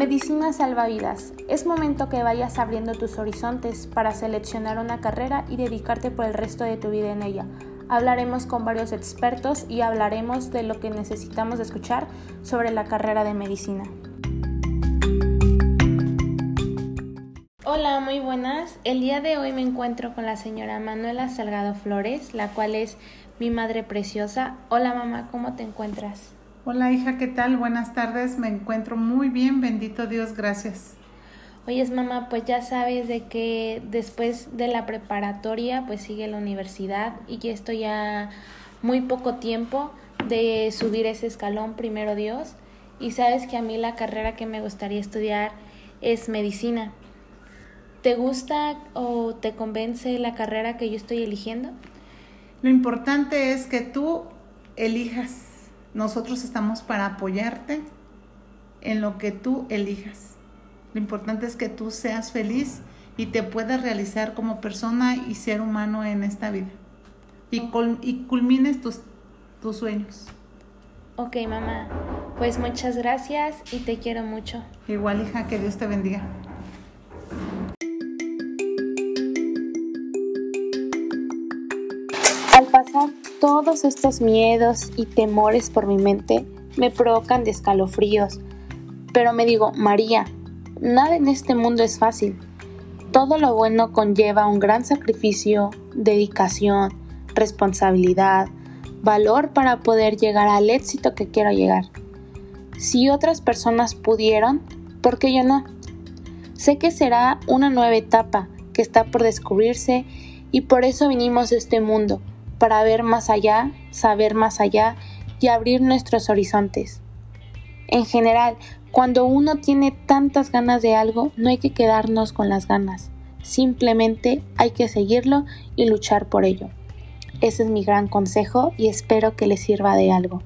Medicina salvavidas. Es momento que vayas abriendo tus horizontes para seleccionar una carrera y dedicarte por el resto de tu vida en ella. Hablaremos con varios expertos y hablaremos de lo que necesitamos escuchar sobre la carrera de medicina. Hola, muy buenas. El día de hoy me encuentro con la señora Manuela Salgado Flores, la cual es mi madre preciosa. Hola mamá, ¿cómo te encuentras? Hola hija, ¿qué tal? Buenas tardes, me encuentro muy bien, bendito Dios, gracias. Oyes mamá, pues ya sabes de que después de la preparatoria pues sigue la universidad y que estoy ya muy poco tiempo de subir ese escalón, primero Dios, y sabes que a mí la carrera que me gustaría estudiar es medicina. ¿Te gusta o te convence la carrera que yo estoy eligiendo? Lo importante es que tú elijas nosotros estamos para apoyarte en lo que tú elijas. Lo importante es que tú seas feliz y te puedas realizar como persona y ser humano en esta vida. Y, y culmines tus, tus sueños. Ok, mamá. Pues muchas gracias y te quiero mucho. Igual, hija, que Dios te bendiga. Todos estos miedos y temores por mi mente me provocan de escalofríos. Pero me digo, María, nada en este mundo es fácil. Todo lo bueno conlleva un gran sacrificio, dedicación, responsabilidad, valor para poder llegar al éxito que quiero llegar. Si otras personas pudieron, ¿por qué yo no? Sé que será una nueva etapa que está por descubrirse y por eso vinimos a este mundo, para ver más allá, saber más allá y abrir nuestros horizontes. En general, cuando uno tiene tantas ganas de algo, no hay que quedarnos con las ganas, simplemente hay que seguirlo y luchar por ello. Ese es mi gran consejo y espero que les sirva de algo.